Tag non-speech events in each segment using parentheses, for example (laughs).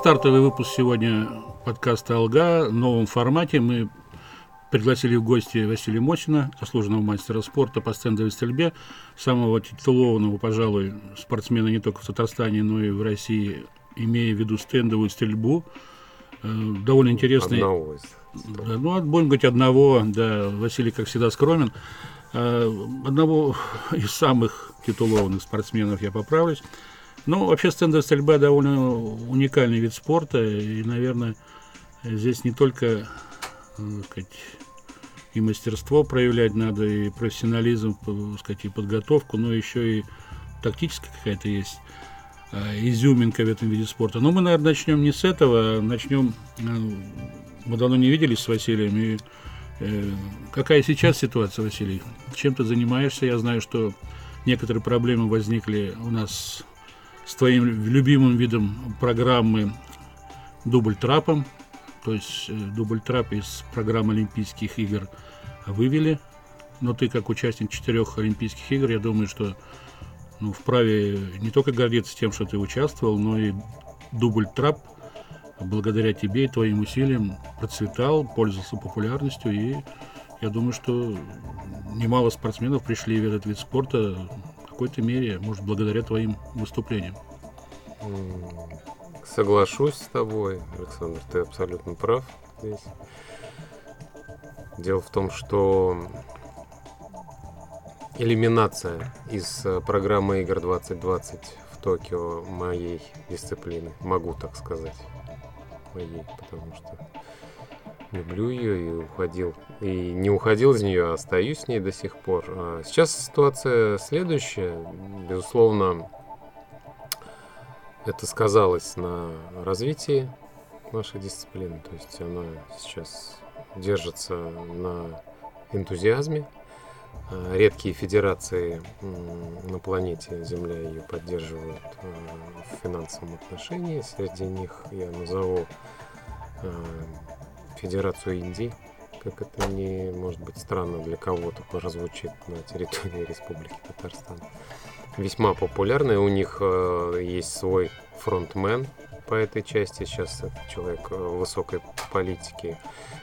стартовый выпуск сегодня подкаста «Алга» в новом формате. Мы пригласили в гости Василия Мосина, заслуженного мастера спорта по стендовой стрельбе, самого титулованного, пожалуй, спортсмена не только в Татарстане, но и в России, имея в виду стендовую стрельбу. Э, довольно интересный... Одного из. Да, ну, будем говорить, одного, да, Василий, как всегда, скромен. Э, одного из самых титулованных спортсменов, я поправлюсь. Ну, вообще стендовая стрельба довольно уникальный вид спорта, и, наверное, здесь не только так сказать, и мастерство проявлять надо, и профессионализм, сказать, и подготовку, но еще и тактическая какая-то есть э, изюминка в этом виде спорта. Но мы, наверное, начнем не с этого, а начнем... Э, мы давно не виделись с Василием, и какая сейчас ситуация, Василий? Чем ты занимаешься? Я знаю, что некоторые проблемы возникли у нас с твоим любимым видом программы дубль трапом, то есть э, дубль трап из программы Олимпийских игр вывели. Но ты как участник четырех Олимпийских игр, я думаю, что ну, вправе не только гордиться тем, что ты участвовал, но и дубль трап благодаря тебе и твоим усилиям процветал, пользовался популярностью и я думаю, что немало спортсменов пришли в этот вид спорта какой-то мере, может, благодаря твоим выступлениям. Соглашусь с тобой, Александр, ты абсолютно прав здесь. Дело в том, что элиминация из э, программы игр 2020 в Токио моей дисциплины, могу так сказать, моей, потому что люблю ее и уходил. И не уходил из нее, а остаюсь с ней до сих пор. А сейчас ситуация следующая. Безусловно, это сказалось на развитии нашей дисциплины. То есть она сейчас держится на энтузиазме. А, редкие федерации на планете Земля ее поддерживают а, в финансовом отношении. Среди них я назову Федерацию Индии, как это не может быть странно для кого-то прозвучит на территории Республики Татарстан весьма популярная. У них э, есть свой фронтмен по этой части. Сейчас это человек э, высокой политики.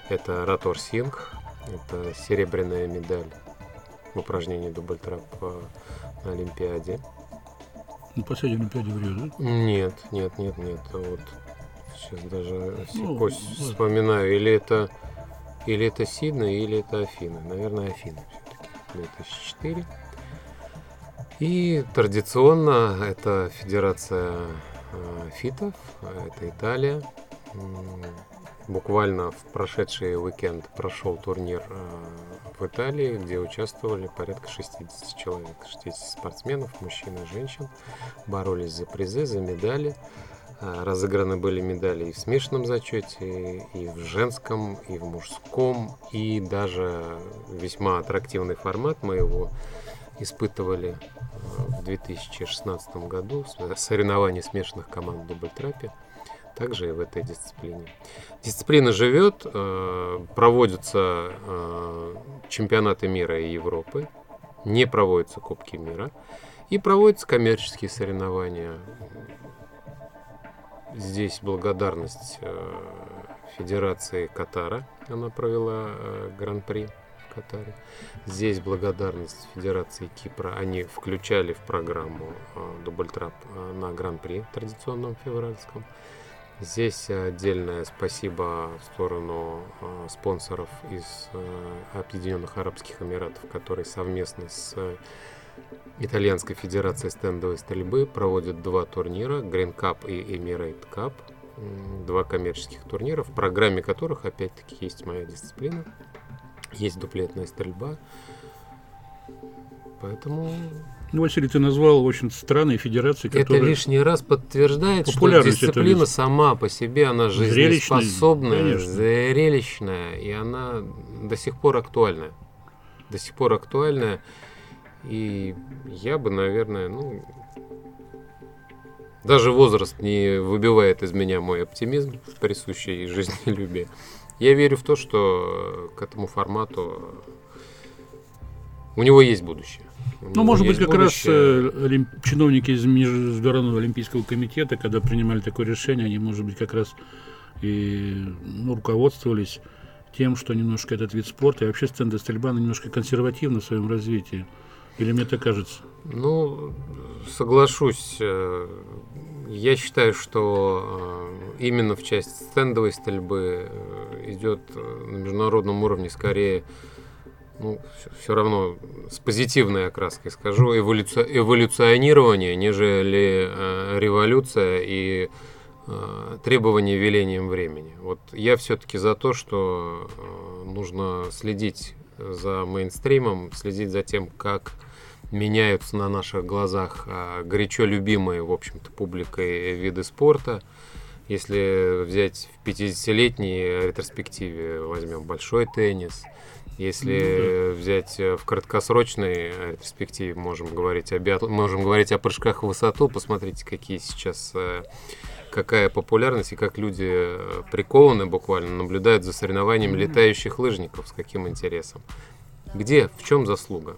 Это Ратор Сингх. Это серебряная медаль в упражнении дубль-трап на Олимпиаде. На последней Олимпиаде в Рио, да? Нет, нет, нет, нет. Вот сейчас даже ну, вспоминаю. Или это, или это Сиднey, или это Афина. Наверное, Афина все-таки. 2004. И традиционно это Федерация э, фитов, это Италия. Буквально в прошедший уикенд прошел турнир э, в Италии, где участвовали порядка 60 человек, 60 спортсменов, мужчин и женщин, боролись за призы, за медали. Э, разыграны были медали и в смешанном зачете, и в женском, и в мужском, и даже весьма аттрактивный формат моего испытывали э, в 2016 году соревнования смешанных команд в дубль-трапе, также и в этой дисциплине. Дисциплина живет, э, проводятся чемпионаты мира и Европы, не проводятся Кубки мира и проводятся коммерческие соревнования. Здесь благодарность Федерации Катара, она провела Гран-при Катаре. Здесь благодарность Федерации Кипра. Они включали в программу э, дубль-трап э, на Гран-при традиционном февральском. Здесь отдельное спасибо в сторону э, спонсоров из э, Объединенных Арабских Эмиратов, которые совместно с Итальянской Федерацией стендовой стрельбы проводят два турнира, Green Cup и Emirate Cup, два коммерческих турнира, в программе которых опять-таки есть моя дисциплина есть дуплетная стрельба. Поэтому... Ну, Василий, ты назвал очень странные федерации, которые... Это лишний раз подтверждает, что дисциплина сама по себе, она жизнеспособная, зрелищная, и она до сих пор актуальная. До сих пор актуальная. И я бы, наверное, ну, даже возраст не выбивает из меня мой оптимизм, присущий жизнелюбие. Я верю в то, что к этому формату у него есть будущее. Ну, может быть, как будущее. раз э, олимп... чиновники из Международного олимпийского комитета, когда принимали такое решение, они, может быть, как раз и ну, руководствовались тем, что немножко этот вид спорта и вообще стенды стрельба немножко консервативно в своем развитии. Или мне так кажется? Ну, соглашусь. Э, я считаю, что э, именно в части стендовой стрельбы э, идет на международном уровне скорее, ну, все равно с позитивной окраской скажу, эволюци... эволюционирование, нежели революция и требования велением времени. Вот я все-таки за то, что нужно следить за мейнстримом, следить за тем, как меняются на наших глазах а, горячо любимые, в общем-то, публикой виды спорта. Если взять в 50-летней ретроспективе, возьмем большой теннис. Если ну, взять в краткосрочной ретроспективе, можем говорить о биатл... можем говорить о прыжках в высоту. Посмотрите, какие сейчас э, какая популярность и как люди э, прикованы буквально, наблюдают за соревнованиями летающих лыжников, с каким интересом. Где, в чем заслуга?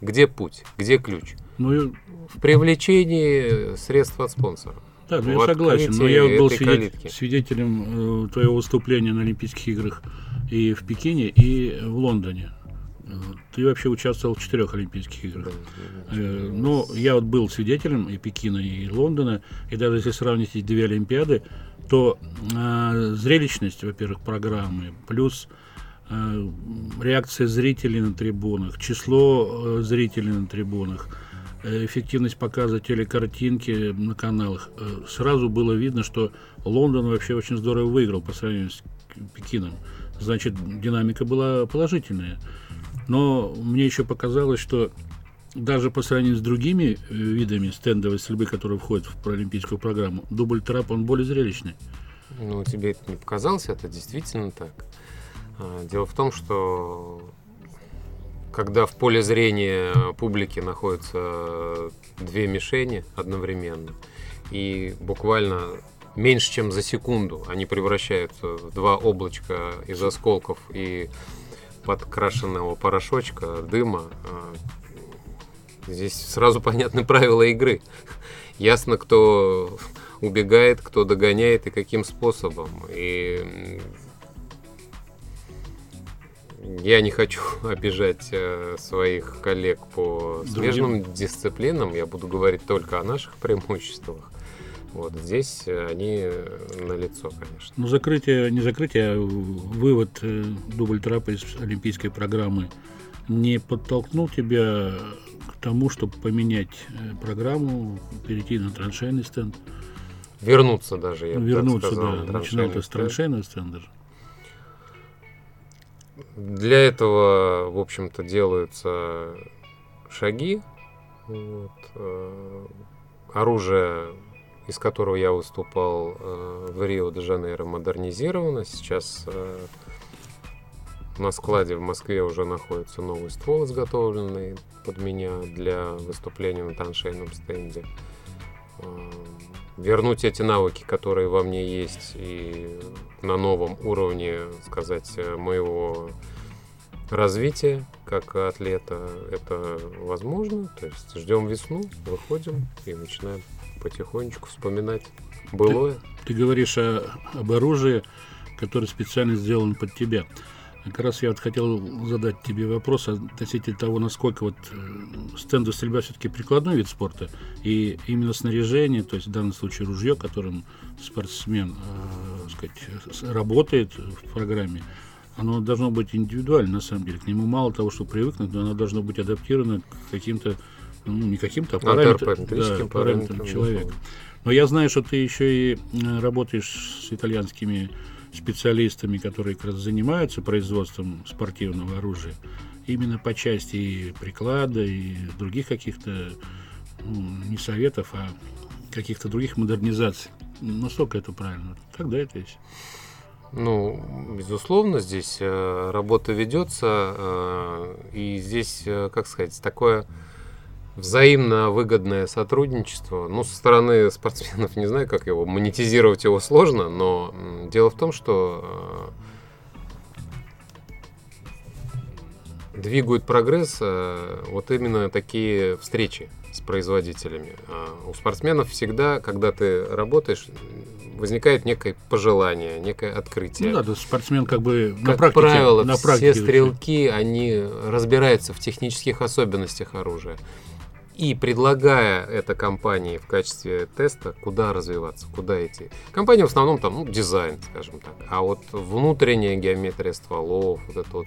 Где путь? Где ключ? Ну, в привлечении средств от спонсора. Да, ну я согласен, но я был свидетель, свидетелем э, твоего выступления на Олимпийских играх и в Пекине, и в Лондоне. Ты вообще участвовал в четырех Олимпийских играх. Да, э, но я вот был свидетелем и Пекина, и Лондона, и даже если сравнить эти две Олимпиады, то э, зрелищность, во-первых, программы, плюс Э, реакция зрителей на трибунах, число э, зрителей на трибунах, э, эффективность показа телекартинки на каналах. Сразу было видно, что Лондон вообще очень здорово выиграл по сравнению с Пекином. Значит, динамика была положительная. Но мне еще показалось, что даже по сравнению с другими видами стендовой стрельбы, которые входят в паралимпийскую программу, дубль трап, он более зрелищный. Ну, тебе это не показалось, это действительно так. А, дело в том, что когда в поле зрения публики находятся две мишени одновременно, и буквально меньше, чем за секунду они превращаются в два облачка из осколков и подкрашенного порошочка, дыма, а, здесь сразу (laughs) понятны правила игры. Ясно, кто убегает, кто догоняет и каким способом. И я не хочу (laughs) обижать э, своих коллег по смежным Другим. дисциплинам. Я буду говорить только о наших (laughs) преимуществах. Вот здесь они э, на лицо, конечно. Ну, закрытие, не закрытие, а вывод э, дубль трапа из олимпийской программы не подтолкнул тебя к тому, чтобы поменять э, программу, перейти на траншейный стенд? Вернуться даже, я Вернуться, сказал, да. Начинал ты с траншейного стенда. Для этого, в общем-то, делаются шаги. Вот. Э, оружие, из которого я выступал э, в Рио-де-Жанейро, модернизировано. Сейчас э, на складе в Москве уже находится новый ствол, изготовленный под меня для выступления на траншейном стенде вернуть эти навыки, которые во мне есть, и на новом уровне, сказать, моего развития как атлета, это возможно. То есть ждем весну, выходим и начинаем потихонечку вспоминать былое. Ты, ты говоришь о, об оружии, которое специально сделано под тебя. Как раз я вот хотел задать тебе вопрос относительно того, насколько вот э, стендовая стрельба все-таки прикладной вид спорта, и именно снаряжение, то есть в данном случае ружье, которым спортсмен э, сказать, работает в программе, оно должно быть индивидуально, на самом деле. К нему мало того, что привыкнуть, но оно должно быть адаптировано к каким-то, ну, не каким-то, а параметрам, да, параметрам человека. Но я знаю, что ты еще и э, работаешь с итальянскими специалистами, которые как раз занимаются производством спортивного оружия, именно по части и приклада, и других каких-то, ну, не советов, а каких-то других модернизаций. Насколько это правильно? Когда это есть? Ну, безусловно, здесь э, работа ведется, э, и здесь, э, как сказать, такое взаимно выгодное сотрудничество. Ну, со стороны спортсменов не знаю, как его монетизировать его сложно, но дело в том, что э, двигают прогресс э, вот именно такие встречи с производителями. А у спортсменов всегда, когда ты работаешь, возникает некое пожелание, некое открытие. Ну да, то спортсмен как бы на как практике, правило, на практике все стрелки, они разбираются в технических особенностях оружия. И предлагая это компании в качестве теста, куда развиваться, куда идти. Компания в основном там, ну, дизайн, скажем так. А вот внутренняя геометрия стволов, вот это вот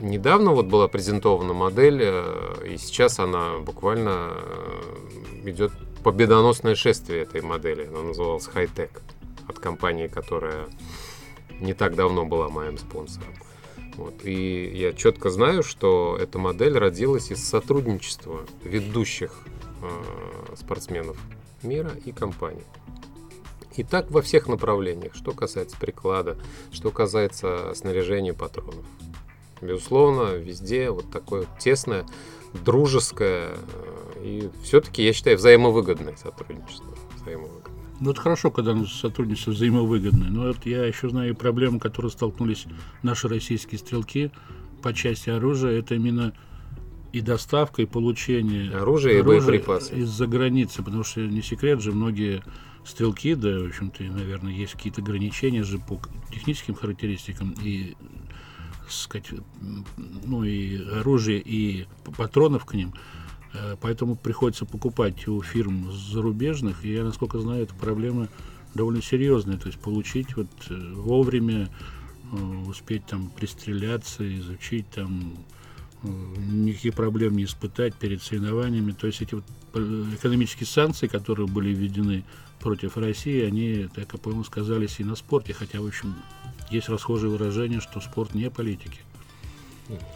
Недавно вот была презентована модель, э, и сейчас она буквально э, идет победоносное шествие этой модели. Она называлась Hightech от компании, которая не так давно была моим спонсором. Вот. И я четко знаю, что эта модель родилась из сотрудничества ведущих э, спортсменов мира и компаний. И так во всех направлениях, что касается приклада, что касается снаряжения патронов. Безусловно, везде вот такое тесное, дружеское э, и все-таки, я считаю, взаимовыгодное сотрудничество. Взаимовыгодное. Ну, это хорошо, когда сотрудничество взаимовыгодное. Но вот я еще знаю проблемы, которые столкнулись наши российские стрелки по части оружия. Это именно и доставка, и получение оружия, оружия и боеприпасов из-за границы. Потому что не секрет же, многие стрелки, да, в общем-то, наверное, есть какие-то ограничения же по техническим характеристикам и сказать, ну и оружие, и патронов к ним. Э, поэтому приходится покупать у фирм зарубежных. И я, насколько знаю, эта проблема довольно серьезная. То есть получить вот э, вовремя, э, успеть там пристреляться, изучить там никаких проблем не испытать перед соревнованиями. То есть эти вот экономические санкции, которые были введены против России, они, так я понял, сказались и на спорте. Хотя, в общем, есть расхожее выражение, что спорт не политики.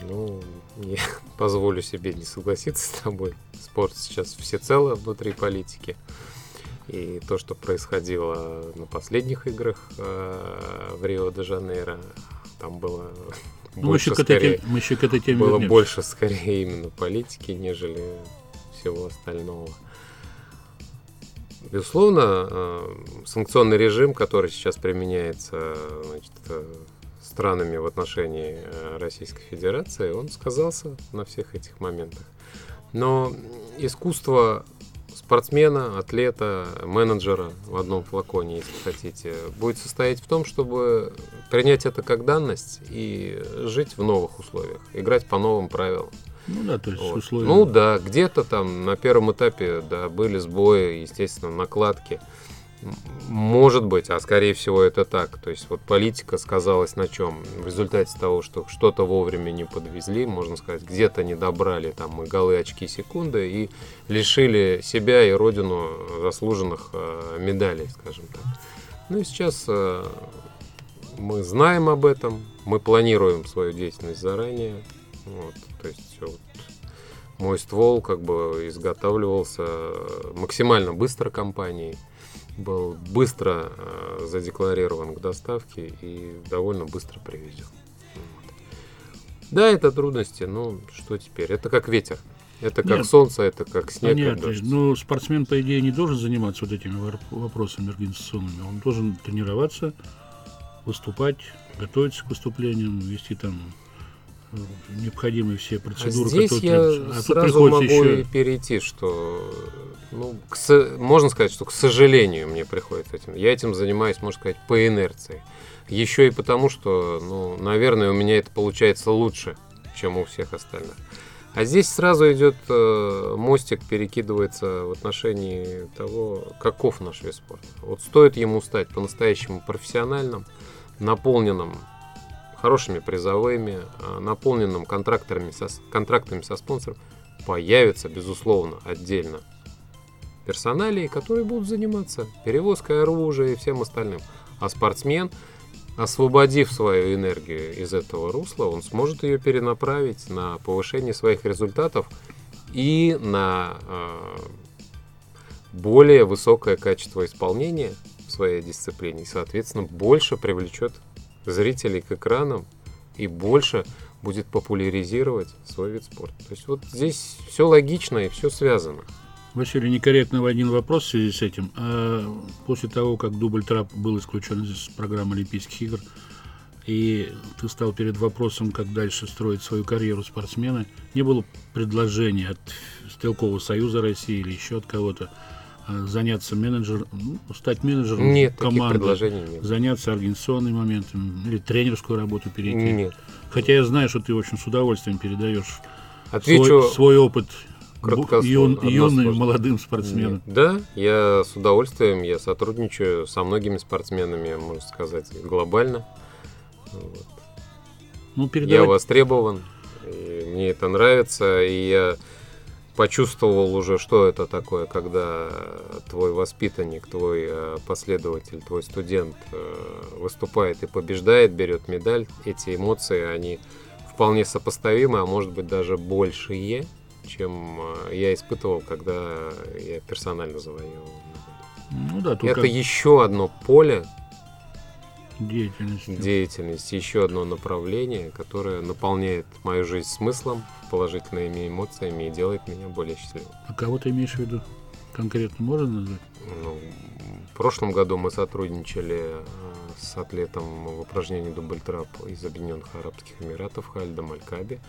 Ну, я (laughs) позволю себе не согласиться с тобой. Спорт сейчас всецело внутри политики. И то, что происходило на последних играх э, в Рио-де-Жанейро, там было ну, больше, еще скорее, мы еще к этой теме было вернемся. больше скорее именно политики, нежели всего остального. Безусловно, э, санкционный режим, который сейчас применяется значит, э, странами в отношении э, Российской Федерации, он сказался на всех этих моментах. Но искусство спортсмена, атлета, менеджера в одном флаконе, если хотите, будет состоять в том, чтобы принять это как данность и жить в новых условиях, играть по новым правилам. Ну да, то есть вот. условия. Ну да, где-то там на первом этапе да, были сбои, естественно, накладки. Может быть, а скорее всего это так. То есть вот политика сказалась на чем? В результате того, что что-то вовремя не подвезли, можно сказать, где-то не добрали там и голы, очки, секунды и лишили себя и родину заслуженных э, медалей, скажем так. Ну и сейчас э, мы знаем об этом, мы планируем свою деятельность заранее. Вот, то есть вот, мой ствол как бы изготавливался максимально быстро компанией, был быстро э, задекларирован к доставке и довольно быстро привезен. Вот. Да, это трудности, но что теперь? Это как ветер. Это как Нет, солнце, это как снег. Понятно. Ну, спортсмен, по идее, не должен заниматься вот этими вопросами организационными. Он должен тренироваться, выступать, готовиться к выступлениям, вести там необходимые все процедуры. А здесь я а сразу могу еще... перейти, что, ну, к, можно сказать, что, к сожалению, мне приходится этим. Я этим занимаюсь, можно сказать, по инерции. Еще и потому, что, ну, наверное, у меня это получается лучше, чем у всех остальных. А здесь сразу идет э, мостик, перекидывается в отношении того, каков наш вид спорта. Вот стоит ему стать по-настоящему профессиональным, наполненным хорошими призовыми, а, наполненным контрактами со, контрактами со спонсором, появится, безусловно, отдельно персоналии, которые будут заниматься перевозкой оружия и всем остальным. А спортсмен, освободив свою энергию из этого русла, он сможет ее перенаправить на повышение своих результатов и на э, более высокое качество исполнения в своей дисциплине и, соответственно, больше привлечет зрителей к экранам и больше будет популяризировать свой вид спорта. То есть вот здесь все логично и все связано. Василий, некорректно один вопрос в связи с этим. А после того, как дубль трап был исключен из программы Олимпийских игр, и ты стал перед вопросом, как дальше строить свою карьеру спортсмена, не было предложения от Стрелкового союза России или еще от кого-то заняться менеджером, ну, стать менеджером Нет, команды, предложений нет. заняться организационным моментом или тренерскую работу перейти? Нет. Хотя я знаю, что ты очень с удовольствием передаешь Отвечу свой, свой опыт юн, юным молодым спортсменам. Нет. Да, я с удовольствием, я сотрудничаю со многими спортсменами, можно сказать, глобально. Вот. Ну, Я передавать востребован, и мне это нравится, и я почувствовал уже, что это такое, когда твой воспитанник, твой э, последователь, твой студент э, выступает и побеждает, берет медаль. Эти эмоции, они вполне сопоставимы, а может быть даже большие, чем э, я испытывал, когда я персонально завоевывал. ну да, тут Это как еще одно поле деятельность. деятельности, еще одно направление, которое наполняет мою жизнь смыслом, положительными эмоциями и делает меня более счастливым. А кого ты имеешь в виду? Конкретно можно назвать? Ну, в прошлом году мы сотрудничали э, с атлетом в упражнении дубль-трап из Объединенных Арабских Эмиратов Хальдом Алькаби.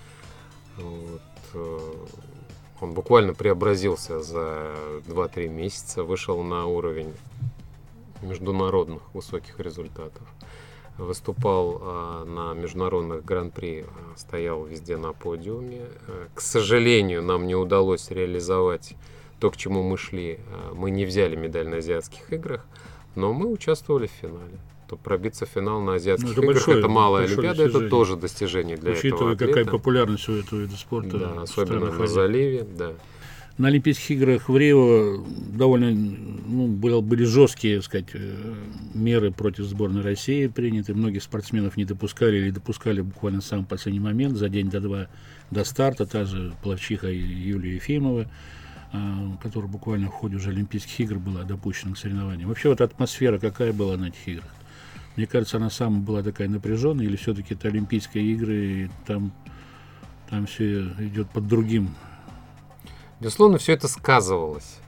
Вот, э, он буквально преобразился за 2-3 месяца, вышел на уровень международных высоких результатов. Выступал э, на международных гран-при, э, стоял везде на подиуме. Э, К сожалению, нам не удалось реализовать то, к чему мы шли. Э, Мы не взяли медаль на азиатских играх, но мы участвовали в финале. То пробиться в финал на азиатских Ну, это играх большое- это малая олимпиада, это достижение. тоже достижение для Учитывая, этого какая атлета. популярность у этого вида спорта. Да, особенно на заливе, да. На Олимпийских играх в Рио довольно ну, были жесткие так сказать, э, меры против сборной России приняты. Многих спортсменов не допускали или допускали буквально в самый последний момент, за день до два до старта. Та же плавчиха Юлия Ефимова, а, которая буквально в ходе уже Олимпийских игр была допущена к соревнованиям. Вообще вот атмосфера какая была на этих играх? Мне кажется, она сама была такая напряженная, или все-таки это Олимпийские игры, и там, там все идет под другим Безусловно, все это сказывалось,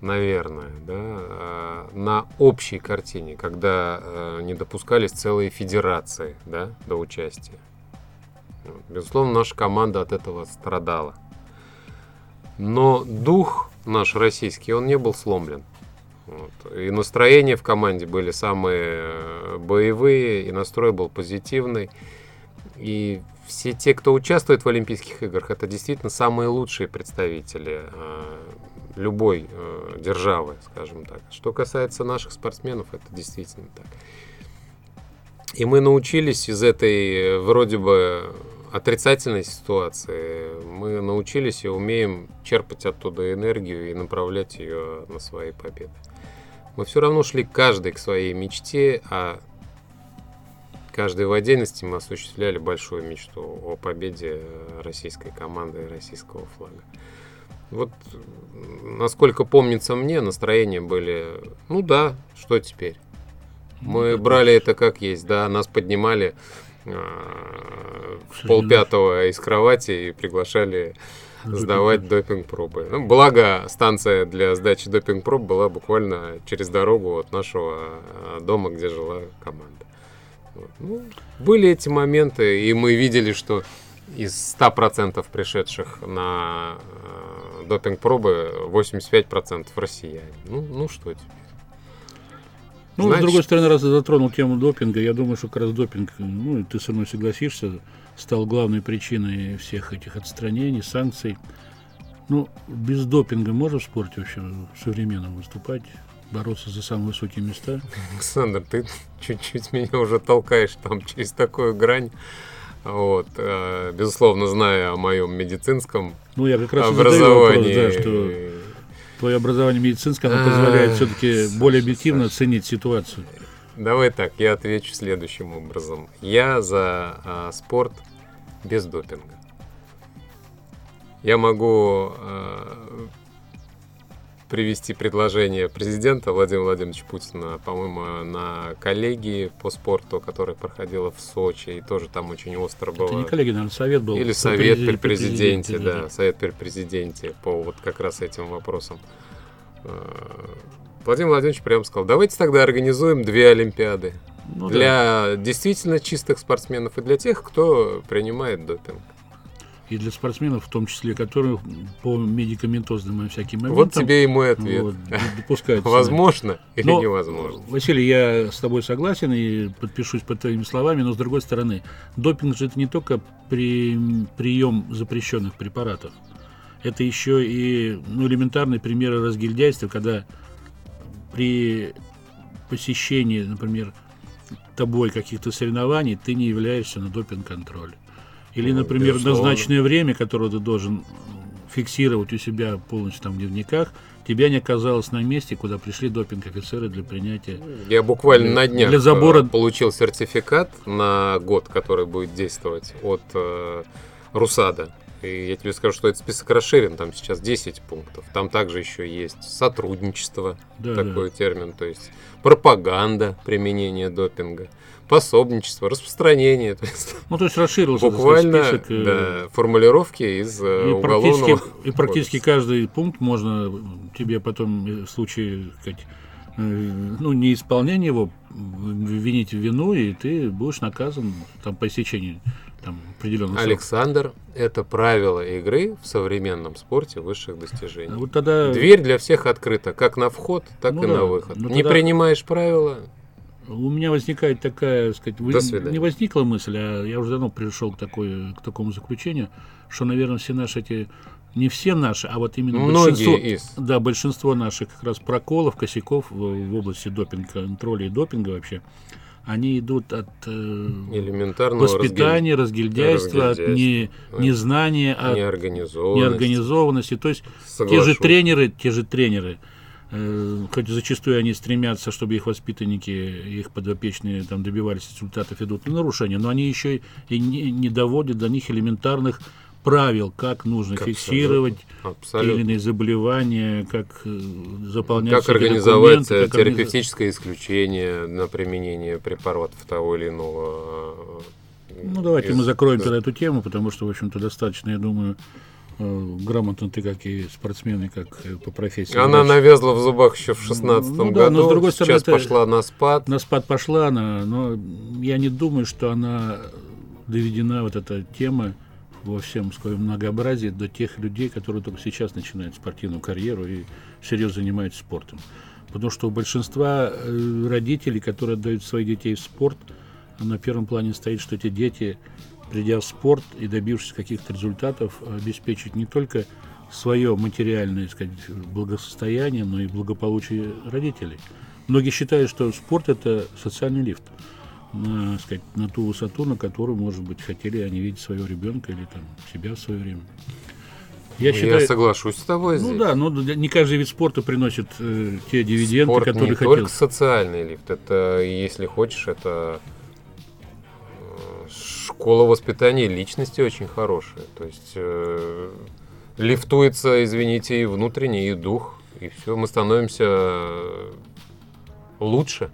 наверное, да, э, на общей картине, когда э, не допускались целые федерации да, до участия. Безусловно, наша команда от этого страдала. Но дух наш российский, он не был сломлен. Вот. И настроения в команде были самые э, боевые, и настрой был позитивный. И все те, кто участвует в Олимпийских играх, это действительно самые лучшие представители э, любой э, державы, скажем так. Что касается наших спортсменов, это действительно так. И мы научились из этой э, вроде бы отрицательной ситуации, мы научились и умеем черпать оттуда энергию и направлять ее на свои победы. Мы все равно шли каждый к своей мечте, а каждый в отдельности мы осуществляли большую мечту о победе российской команды и российского флага. Вот, насколько помнится мне, настроения были, ну да, что теперь? Мы брали это как есть, да, нас поднимали э, в полпятого из кровати и приглашали сдавать допинг-пробы. Ну, благо, станция для сдачи допинг-проб была буквально через дорогу от нашего э, дома, где жила команда. Вот. Ну, были эти моменты, и мы видели, что из 100% пришедших на э, допинг-пробы 85% россияне. Ну, ну что теперь? Ну, Значит- с другой стороны, раз ты затронул тему допинга, я думаю, что как раз допинг, ну, ты со мной согласишься, стал главной причиной всех этих отстранений, санкций. Ну, без допинга можно в спорте вообще современном выступать, бороться за самые высокие места? Александр, ты чуть-чуть меня уже толкаешь там через такую грань. Вот, э, безусловно, зная о моем медицинском Ну, я как раз и задаю вопрос, образовании. да, что твое образование медицинское, оно позволяет Ах, все-таки более объективно оценить ситуацию. Давай так, я отвечу следующим образом. Я за а, спорт без допинга. Я могу а, привести предложение президента Владимира Владимировича Путина, по-моему, на коллегии по спорту, которая проходила в Сочи, и тоже там очень остро было. Это не коллеги, наверное, совет был. Или совет при президен- президенте, да, да. совет при президенте по вот как раз этим вопросам. Э, Владимир Владимирович прямо сказал, давайте тогда организуем две Олимпиады. Ну, для да. действительно чистых спортсменов и для тех, кто принимает допинг и для спортсменов, в том числе, которые по медикаментозным и всяким моментам... Вот тебе и мой ответ. Вот, допускаются. Возможно или но, невозможно? Василий, я с тобой согласен и подпишусь под твоими словами, но с другой стороны, допинг же это не только при, прием запрещенных препаратов. Это еще и ну, элементарные примеры разгильдяйства, когда при посещении, например, тобой каких-то соревнований ты не являешься на допинг-контроль. Или, например, Безусловно. назначенное время, которое ты должен фиксировать у себя полностью там в дневниках, тебя не оказалось на месте, куда пришли допинг-офицеры для принятия. Я буквально для, на днях для забора... Э, получил сертификат на год, который будет действовать от э, Русада. И я тебе скажу, что этот список расширен, там сейчас 10 пунктов. Там также еще есть сотрудничество, да, такой да. термин, то есть пропаганда применения допинга пособничество, распространение. (laughs) То есть, ну, то есть расширился буквально список, э, да, формулировки из э, и уголовного практически, И практически каждый пункт можно тебе потом э, в случае сказать, ну, неисполнения его винить в вину, и ты будешь наказан там, по истечении там, определенного Александр, это правило игры в современном спорте высших достижений. Вот тогда... Дверь для всех открыта, как на вход, так ну, и да. на выход. Ну, Не тогда... принимаешь правила, у меня возникает такая, сказать, вы... не возникла мысль, а я уже давно пришел к, такой, к такому заключению, что, наверное, все наши эти, не все наши, а вот именно Многие большинство, из. да, большинство наших как раз проколов, косяков в, в области допинга, контроля и допинга вообще, они идут от э, элементарного воспитания, разгильдяйства, от не, незнания, от неорганизованности. неорганизованности. То есть те же тренеры, те же тренеры – хоть зачастую они стремятся, чтобы их воспитанники, их подопечные там добивались результатов, идут на нарушения, но они еще и не, не доводят до них элементарных правил, как нужно как фиксировать абсолютно. те или иные заболевания, как э, заполнять Как организовать как терапевтическое организ... исключение на применение препаратов того или иного. Э, ну, давайте из... мы закроем тогда эту тему, потому что, в общем-то, достаточно, я думаю, Э, грамотно ты, как и спортсмены, как по профессии. Она дальше. навязла в зубах еще в 16 ну, да, году, но с другой стороны, сейчас пошла на спад. На спад пошла она, но я не думаю, что она доведена, вот эта тема, во всем своем многообразии до тех людей, которые только сейчас начинают спортивную карьеру и серьезно занимаются спортом. Потому что у большинства э, родителей, которые отдают своих детей в спорт, на первом плане стоит, что эти дети придя в спорт и добившись каких-то результатов, обеспечить не только свое материальное сказать, благосостояние, но и благополучие родителей. Многие считают, что спорт – это социальный лифт на, сказать, на ту высоту, на которую, может быть, хотели они видеть своего ребенка или там, себя в свое время. Я, ну, считаю, я соглашусь с тобой. Ну здесь. да, но не каждый вид спорта приносит э, те дивиденды, Спорт которые не хотел. только социальный лифт, это, если хочешь, это школа воспитания личности очень хорошая. То есть э, лифтуется, извините, и внутренний, и дух, и все, мы становимся лучше.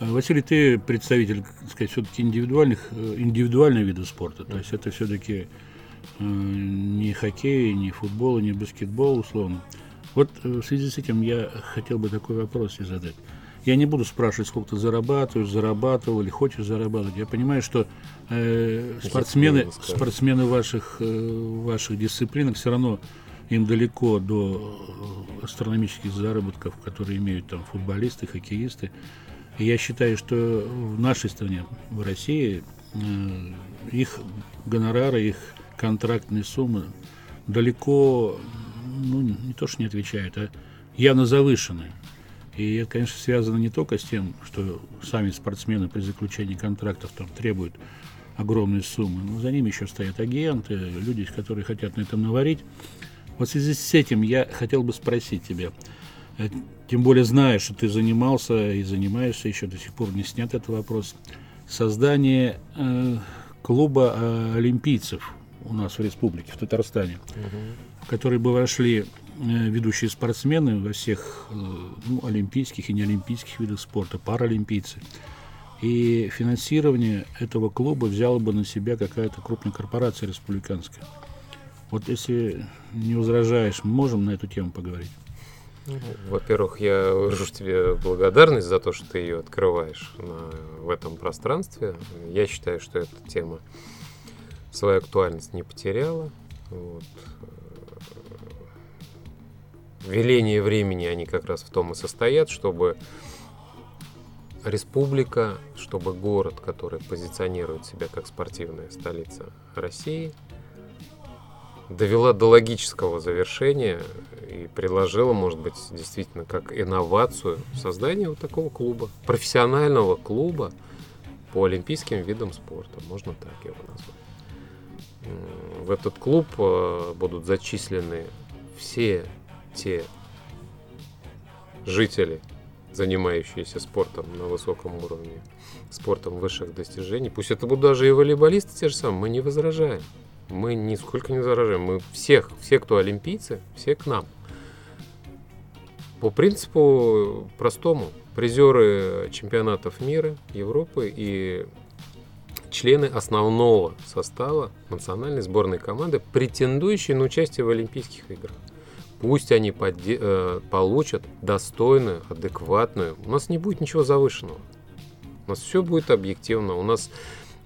А, Василий, ты представитель, так сказать, все-таки индивидуальных, э, индивидуальных видов спорта. То есть это все-таки э, не хоккей, не футбол, не баскетбол, условно. Вот э, в связи с этим я хотел бы такой вопрос и задать. Я не буду спрашивать, сколько ты зарабатываешь, зарабатывал или хочешь зарабатывать. Я понимаю, что э, спортсмены, спортсмены ваших, э, ваших дисциплинах все равно им далеко до э, астрономических заработков, которые имеют там футболисты, хоккеисты. И я считаю, что в нашей стране, в России, э, их гонорары, их контрактные суммы далеко, ну, не то, что не отвечают, а явно завышены. И это, конечно, связано не только с тем, что сами спортсмены при заключении контрактов там требуют огромные суммы, но за ними еще стоят агенты, люди, которые хотят на этом наварить. Вот в связи с этим я хотел бы спросить тебя, э, тем более зная, что ты занимался и занимаешься, еще до сих пор не снят этот вопрос, создание э, клуба э, олимпийцев у нас в республике, в Татарстане, угу. в который бы вошли ведущие спортсмены во всех э, ну, олимпийских и неолимпийских видах спорта, паралимпийцы. И финансирование этого клуба взяла бы на себя какая-то крупная корпорация республиканская. Вот если не возражаешь, мы можем на эту тему поговорить? Ну, во-первых, я выражу тебе благодарность за то, что ты ее открываешь на, в этом пространстве. Я считаю, что эта тема свою актуальность не потеряла. Вот. Веление времени они как раз в том и состоят, чтобы республика, чтобы город, который позиционирует себя как спортивная столица России, довела до логического завершения и предложила, может быть, действительно как инновацию создание вот такого клуба, профессионального клуба по олимпийским видам спорта, можно так его назвать. В этот клуб э, будут зачислены все те жители занимающиеся спортом на высоком уровне, спортом высших достижений. Пусть это будут даже и волейболисты те же самые, мы не возражаем. Мы нисколько не возражаем. Мы всех, все, кто олимпийцы, все к нам. По принципу простому. Призеры чемпионатов мира, Европы и члены основного состава национальной сборной команды, претендующие на участие в Олимпийских играх. Пусть они подде- э, получат достойную, адекватную. У нас не будет ничего завышенного. У нас все будет объективно. У нас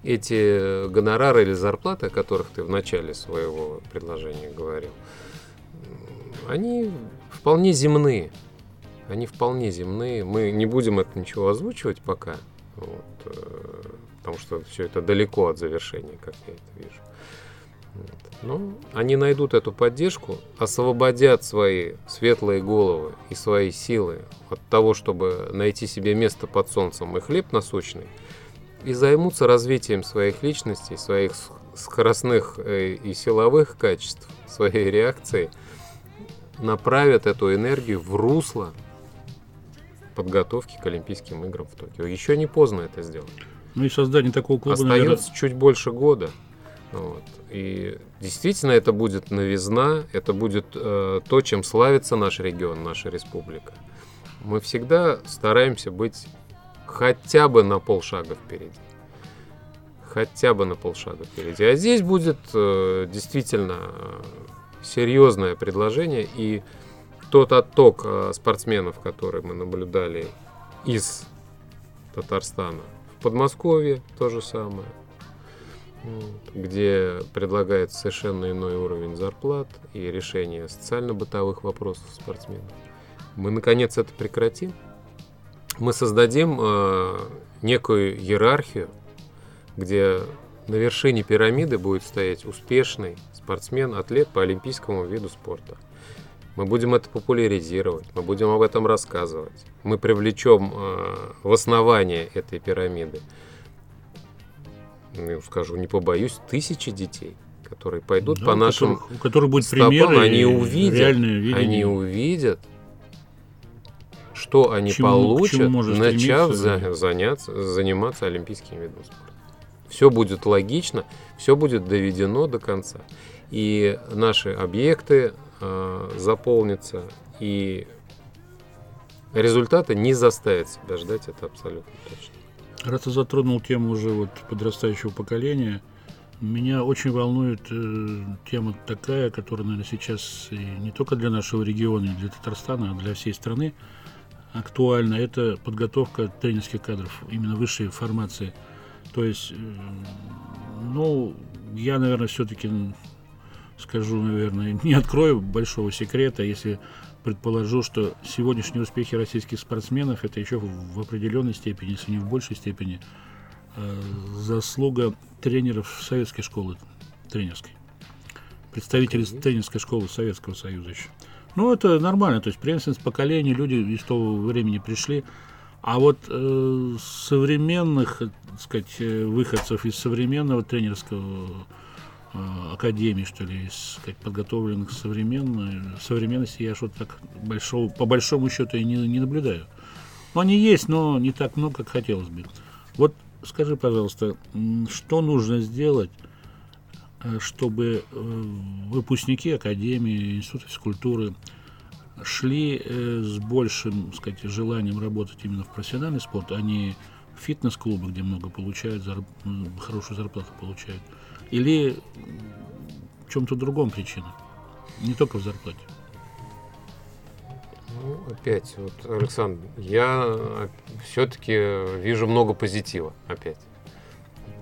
эти гонорары или зарплаты, о которых ты в начале своего предложения говорил, они вполне земные. Они вполне земные. Мы не будем это ничего озвучивать пока, вот, э, потому что все это далеко от завершения, как я это вижу. Ну, они найдут эту поддержку, освободят свои светлые головы и свои силы от того, чтобы найти себе место под солнцем и хлеб насущный, и займутся развитием своих личностей, своих скоростных э, и силовых качеств, своей реакции, направят эту энергию в русло подготовки к Олимпийским играм в Токио. Еще не поздно это сделать. Ну и создание такого клуба, Остается наверное... чуть больше года. Вот. И действительно это будет новизна, это будет э, то, чем славится наш регион, наша республика. Мы всегда стараемся быть хотя бы на полшага впереди. Хотя бы на полшага впереди. А здесь будет э, действительно э, серьезное предложение. И тот отток э, спортсменов, который мы наблюдали из Татарстана в Подмосковье, то же самое где предлагается совершенно иной уровень зарплат и решение социально-бытовых вопросов спортсменов. Мы, наконец, это прекратим. Мы создадим э, некую иерархию, где на вершине пирамиды будет стоять успешный спортсмен, атлет по олимпийскому виду спорта. Мы будем это популяризировать, мы будем об этом рассказывать. Мы привлечем э, в основание этой пирамиды ну, скажу, не побоюсь, тысячи детей, которые пойдут да, по нашим которых, у которых будет стопам, примеры, они увидят, они увидят, что они чему, получат, начав за, заняться, заниматься олимпийским видом спорта. Все будет логично, все будет доведено до конца. И наши объекты э, заполнятся, и результаты не заставят себя ждать, это абсолютно точно. Раз ты затронул тему уже вот подрастающего поколения, меня очень волнует э, тема такая, которая, наверное, сейчас и не только для нашего региона, и для Татарстана, а для всей страны актуальна. Это подготовка тренерских кадров, именно высшей формации. То есть, э, ну, я, наверное, все-таки скажу, наверное, (laughs) не открою большого секрета, если предположу, что сегодняшние успехи российских спортсменов это еще в определенной степени, если не в большей степени, э, заслуга тренеров советской школы тренерской. Представителей тренерской школы Советского Союза еще. Ну, это нормально, то есть преемственность поколений, люди из того времени пришли. А вот э, современных, так сказать, э, выходцев из современного тренерского академий, что ли, сказать, подготовленных современной современности, я что-то так большого, по большому счету и не, не наблюдаю. Но они есть, но не так много, как хотелось бы. Вот скажи, пожалуйста, что нужно сделать, э, чтобы э, выпускники Академии, Института физкультуры шли с большим, сказать, желанием работать именно в профессиональный спорт, а не в фитнес-клубы, где много получают, зарп... хорошую зарплату получают. Или в чем-то другом причина? Не только в зарплате. Ну, опять, вот, Александр, я все-таки вижу много позитива опять.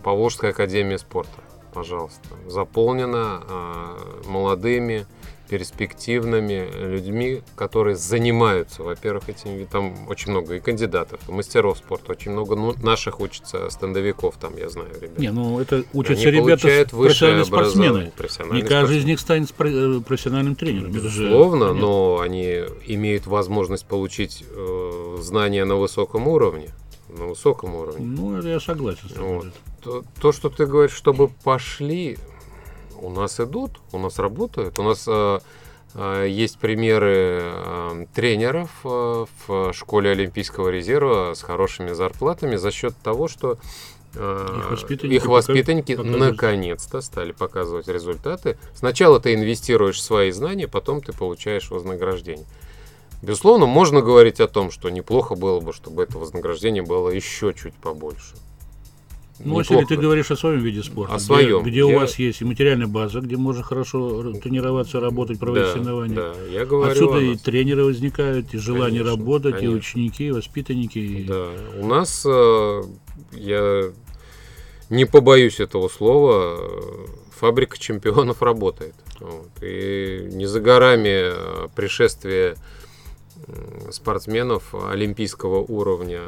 Поволжская академия спорта, пожалуйста, заполнена э, молодыми, перспективными людьми, которые занимаются, во-первых, этим там очень много и кандидатов, и мастеров спорта, очень много ну, наших учатся стендовиков, там я знаю, ребята. Не, ну это учатся Они ребята профессиональные спортсмены. Профессиональные Не каждый из них станет э, профессиональным тренером. Безусловно, но они имеют возможность получить э, знания на высоком уровне на высоком уровне. Ну, это я согласен. Вот. То, то, что ты говоришь, чтобы пошли, у нас идут, у нас работают. У нас э, э, есть примеры э, тренеров в школе Олимпийского резерва с хорошими зарплатами за счет того, что их воспитанники, их воспитанники наконец-то стали показывать результаты. Сначала ты инвестируешь в свои знания, потом ты получаешь вознаграждение. Безусловно, можно говорить о том, что неплохо было бы, чтобы это вознаграждение было еще чуть побольше. Ну, если ты говоришь о своем виде спорта, о где, своем. где я... у вас есть и материальная база, где можно хорошо тренироваться, работать, проводить да, соревнования. Да, я говорю Отсюда и тренеры возникают, и желание конечно, работать, конечно. и ученики, и воспитанники. И... Да, у нас, э, я не побоюсь этого слова, фабрика чемпионов работает. Вот. И не за горами э, пришествие спортсменов олимпийского уровня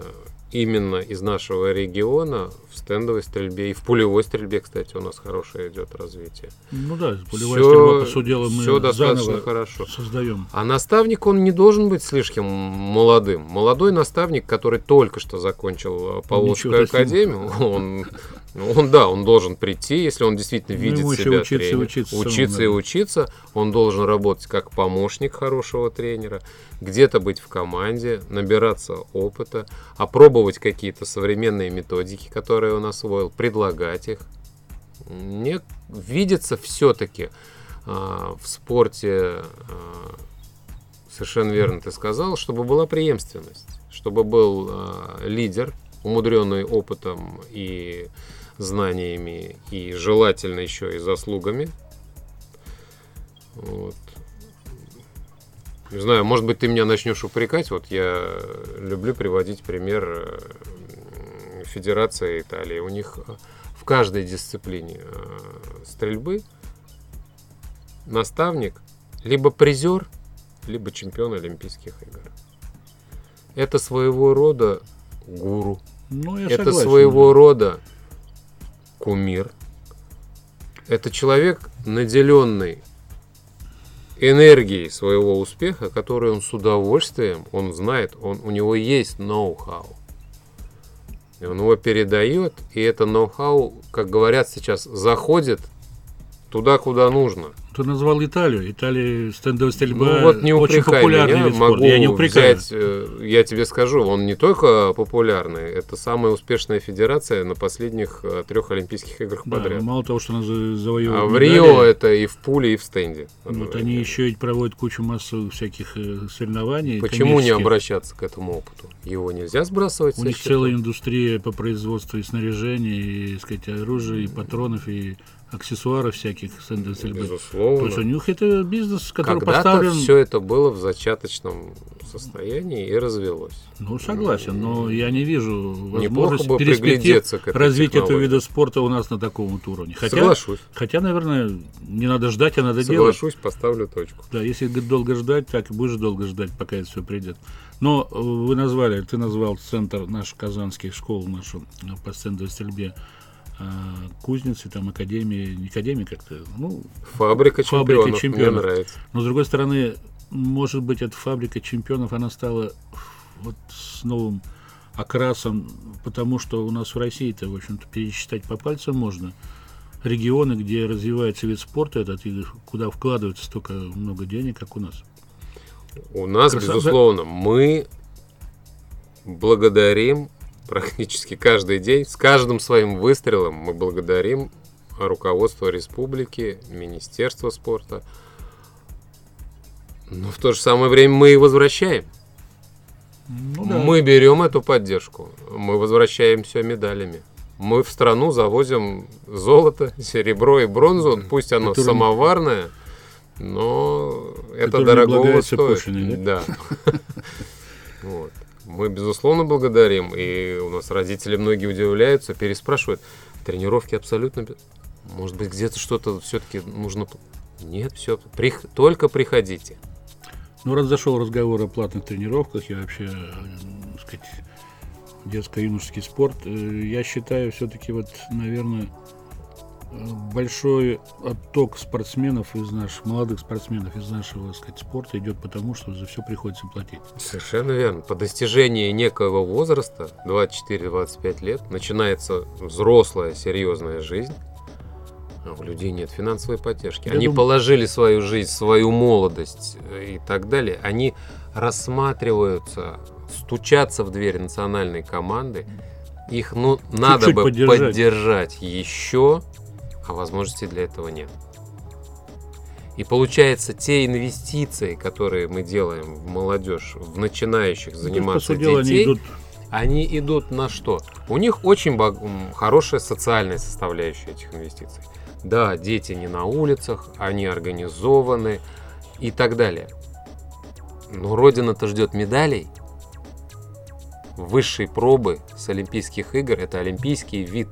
именно из нашего региона в стендовой стрельбе и в пулевой стрельбе, кстати, у нас хорошее идет развитие. Ну да, пулевая все, стрельба, по сути дела, мы все достаточно хорошо. создаем. А наставник, он не должен быть слишком молодым. Молодой наставник, который только что закончил Поволжскую академию, он, (laughs) он, да, он должен прийти, если он действительно ну, видит ну, себя учиться, тренер, учиться, учиться и учиться, он должен работать как помощник хорошего тренера, где-то быть в команде, набираться опыта, опробовать какие-то современные методики, которые он освоил, предлагать их. Мне видится все-таки э, в спорте, э, совершенно верно ты сказал, чтобы была преемственность, чтобы был э, лидер, умудренный опытом и знаниями, и желательно еще и заслугами. Вот. Не знаю, может быть, ты меня начнешь упрекать. Вот я люблю приводить пример э, Федерации Италии. У них э, в каждой дисциплине э, стрельбы наставник либо призер, либо чемпион Олимпийских игр. Это своего рода гуру. Ну, я это согласен, своего да. рода кумир. Это человек, наделенный энергией своего успеха, который он с удовольствием, он знает, он, у него есть ноу-хау. И он его передает, и это ноу-хау, как говорят сейчас, заходит туда, куда нужно – ты назвал Италию. Италия стендовая стрельба ну, вот не очень популярный меня, вид могу спорта. Я не упрекаю. Взять, э, я тебе скажу, он не только популярный, это самая успешная федерация на последних э, трех Олимпийских играх да, подряд. Мало того, что она завоевала. А в Рио это и в пуле, и в стенде. Вот они еще и проводят кучу массу всяких э, соревнований. Почему не обращаться к этому опыту? Его нельзя сбрасывать. У них целая индустрия по производству и снаряжения, и сказать, оружия, и патронов, и аксессуаров всяких с Безусловно. То есть у них это бизнес, который Когда-то поставлен... все это было в зачаточном состоянии и развелось. Ну, согласен, но я не вижу возможности бы перспектив к развить этого вида спорта у нас на таком вот уровне. Хотя, Соглашусь. Хотя, наверное, не надо ждать, а надо Соглашусь, делать. Соглашусь, поставлю точку. Да, если долго ждать, так и будешь долго ждать, пока это все придет. Но э, вы назвали, ты назвал центр наш казанский, школу нашу э, по стендовой стрельбе а, кузницы, там, академии, не академии как-то, ну... Фабрика чемпионов, фабрика чемпионов. мне нравится. Но, с другой стороны, может быть, эта фабрика чемпионов, она стала вот с новым окрасом, потому что у нас в России-то, в общем-то, пересчитать по пальцам можно регионы, где развивается вид спорта этот, и куда вкладывается столько много денег, как у нас. У нас, Красота. безусловно, мы благодарим практически каждый день. С каждым своим выстрелом мы благодарим руководство республики, Министерство спорта. Но в то же самое время мы и возвращаем. Ну, да. Мы берем эту поддержку, мы возвращаемся медалями. Мы в страну завозим золото, (laughs) серебро и бронзу, пусть оно Которым... самоварное, Но это Который не дорого облагается стоит. пошлиной, Да. (laughs) Мы, безусловно, благодарим. И у нас родители многие удивляются, переспрашивают. Тренировки абсолютно... Может быть, где-то что-то все-таки нужно... Нет, все. Только приходите. Ну, раз зашел разговор о платных тренировках и вообще, э, так сказать, детско-юношеский спорт, э, я считаю, все-таки вот, наверное, э, большой отток спортсменов из наших, молодых спортсменов из нашего, так сказать, спорта идет потому, что за все приходится платить. Совершенно верно. По достижении некого возраста, 24-25 лет, начинается взрослая, серьезная жизнь. А у людей нет финансовой поддержки. Я Они думаю- положили свою жизнь, свою молодость э, и так далее. Они рассматриваются, стучатся в дверь национальной команды. Их ну, надо бы поддержать. поддержать еще, а возможности для этого нет. И получается, те инвестиции, которые мы делаем в молодежь, в начинающих Ну, заниматься дела, детей, они идут они идут на что? У них очень бог- хорошая социальная составляющая этих инвестиций. Да, дети не на улицах, они организованы и так далее. Но Родина-то ждет медалей. Высшие пробы с Олимпийских игр – это олимпийский вид.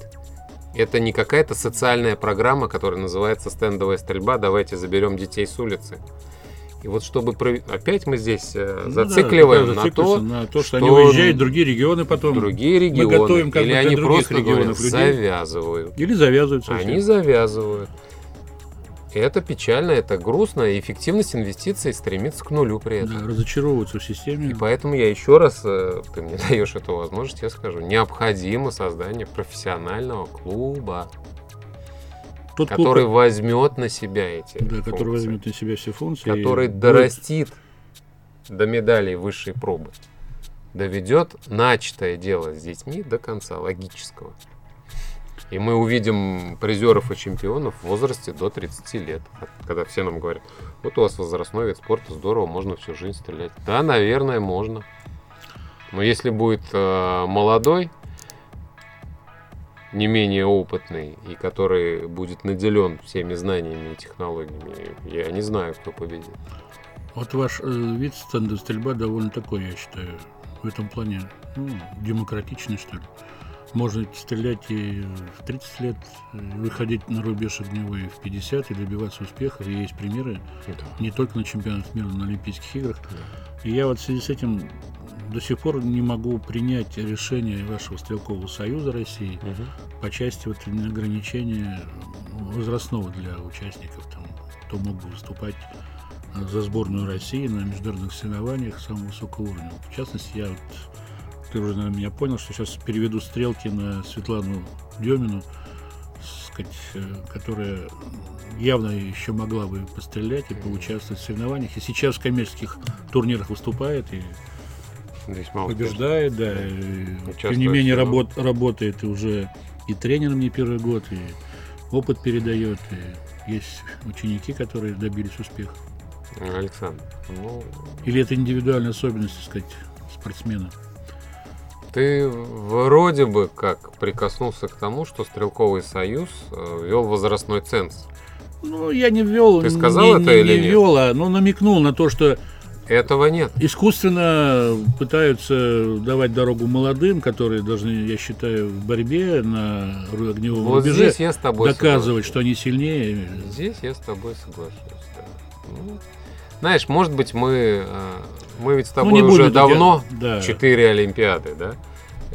Это не какая-то социальная программа, которая называется стендовая стрельба. Давайте заберем детей с улицы. И вот чтобы... Опять мы здесь э, Ну зацикливаем да, на то, на то, что, что они уезжают в другие регионы потом. другие регионы, готовим как или они других просто регионов людей. завязывают. Или завязываются. Они все. завязывают. Это печально, это грустно, и эффективность инвестиций стремится к нулю при этом. Да, разочаровываются в системе. И поэтому я еще раз, э, ты мне (laughs) даешь эту возможность, я скажу, необходимо создание профессионального клуба, Тот клуб, который возьмет на себя эти да, который функции, возьмет на себя все функции. который и будет- дорастит до медалей высшей пробы, доведет начатое дело с детьми до конца, логического. И мы увидим призеров и чемпионов в возрасте до 30 лет. Когда все нам говорят, вот у вас возрастной вид спорта, здорово, можно всю жизнь стрелять. Да, наверное, можно. Но если будет э, молодой, не менее опытный, и который будет наделен всеми знаниями и технологиями, я не знаю, кто победит. Вот ваш э, вид стендовой стрельба довольно такой, я считаю, в этом плане, ну, демократичный, что ли. Можно стрелять и в 30 лет, э, выходить на рубеж огневой в 50 и добиваться успехов. И есть примеры не только на чемпионатах мира, но на Олимпийских играх. И я вот в связи с этим до сих пор не могу принять решение вашего стрелкового союза России Мгм. по части вот ограничения возрастного для участников, там, кто мог бы выступать э, за сборную России на международных соревнованиях самого высокого уровня. В частности, я вот, ты уже, наверное, меня понял, что сейчас переведу стрелки на Светлану Демину, сказать, э, которая явно еще могла бы пострелять и поучаствовать в соревнованиях. И сейчас в коммерческих турнирах выступает и побеждает, да. и, тем не менее работ- работает и уже и тренером не первый год, и опыт передает, и есть ученики, которые добились успеха. Александр, ну, Или это индивидуальная особенность, так сказать, спортсмена? Ты вроде бы как прикоснулся к тому, что Стрелковый союз э, ввел возрастной ценз. Ну, я не ввел, Ты сказал не, это не- или не нет? ввел, а ну, намекнул на то, что Этого нет. искусственно пытаются давать дорогу молодым, которые должны, я считаю, в борьбе на огневом Вот рубеже здесь я с тобой доказывать, соглашусь. что они сильнее. Здесь я с тобой соглашусь. да. Ну, знаешь, может быть, мы, э, мы ведь с Ну, тобой будем уже давно делать. Да. четыре Олимпиады, да?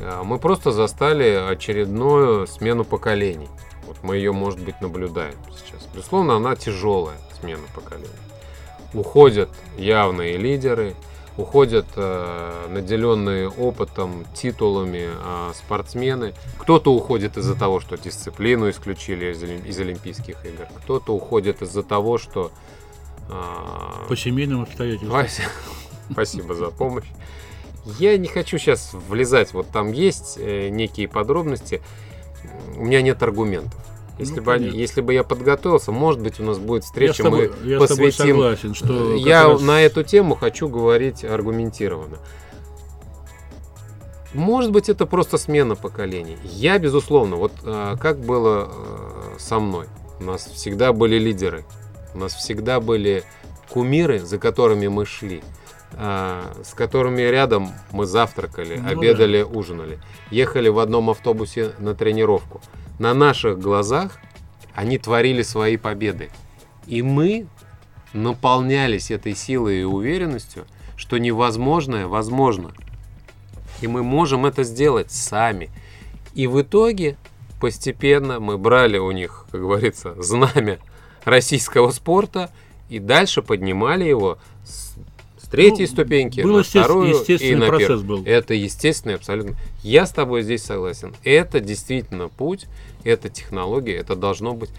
А Мы просто застали очередную смену поколений. Вот мы ее, может быть, наблюдаем сейчас. Безусловно, она тяжелая смена поколений. Уходят явные лидеры, уходят э, наделенные опытом, титулами э, спортсмены. Кто-то уходит из-за того, что дисциплину исключили из, из Олимпийских игр. Кто-то уходит из-за того, что... э, По семейным обстоятельствам. Спасибо за помощь. Я не хочу сейчас влезать, вот там есть э, некие подробности. У меня нет аргументов. Если, Ну, бы, понятно. если бы я подготовился, может быть, у нас будет я встреча, тобой, мы я с тобой посвятим. согласен, что как я раз- на эту тему хочу говорить аргументированно. Может быть, это просто смена поколений. Я, безусловно, вот э, как было э, со мной. У нас всегда были лидеры. У нас всегда были кумиры, за которыми мы шли, с которыми рядом мы завтракали, Ну обедали, ужинали. Ехали в одном автобусе на тренировку. На наших глазах они творили свои победы. И мы наполнялись этой силой и уверенностью, что невозможное возможно. И мы можем это сделать сами. И в итоге постепенно мы брали у них, как говорится, знамя российского спорта и дальше поднимали его третьей Ну, ступеньки был на вторую и естественный на процесс первую. был. Это естественный абсолютно. Я с тобой здесь согласен. Это действительно путь, это технология, это должно быть.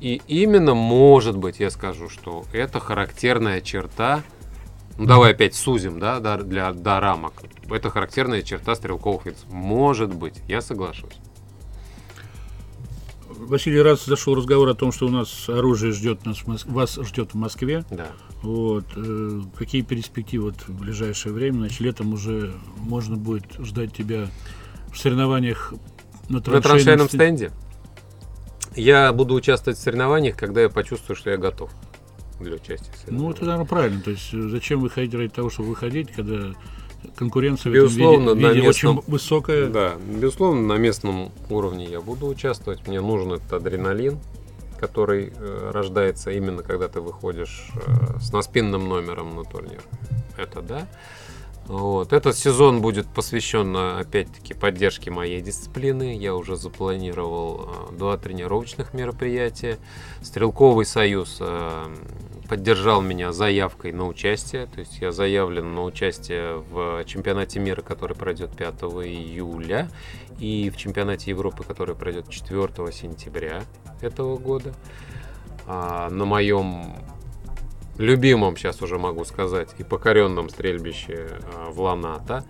И именно, может быть, я скажу, что это характерная черта. Ну, давай опять сузим, да, для, до рамок. Это характерная черта стрелковых видов. Может быть, я соглашусь. Василий, раз зашел разговор о том, что у нас оружие ждет нас, вас ждет в Москве. Да. Вот, э, какие перспективы вот в ближайшее время? Значит, летом уже можно будет ждать тебя в соревнованиях на На траншейном, траншейном сте- стенде я буду участвовать в соревнованиях, когда я почувствую, что я готов для участия. в Ну, это, наверное, правильно. То есть, э, зачем выходить ради того, чтобы выходить, когда конкуренция Безусловно, в этом виде, на виде местном- очень высокая. Да, безусловно, на местном уровне я буду участвовать. Мне нужен этот адреналин, который э, рождается именно когда ты выходишь э, с наспинным номером на турнир. Это да. Вот. Этот сезон будет посвящен, э, опять-таки, поддержке моей дисциплины. Я уже запланировал э, два тренировочных мероприятия. Стрелковый союз э, поддержал меня заявкой на участие. То есть я заявлен на участие в чемпионате мира, который пройдет 5 июля, и в чемпионате Европы, который пройдет 4 сентября этого года. А, на моем любимом, сейчас уже могу сказать, и покоренном стрельбище а, в Ланата.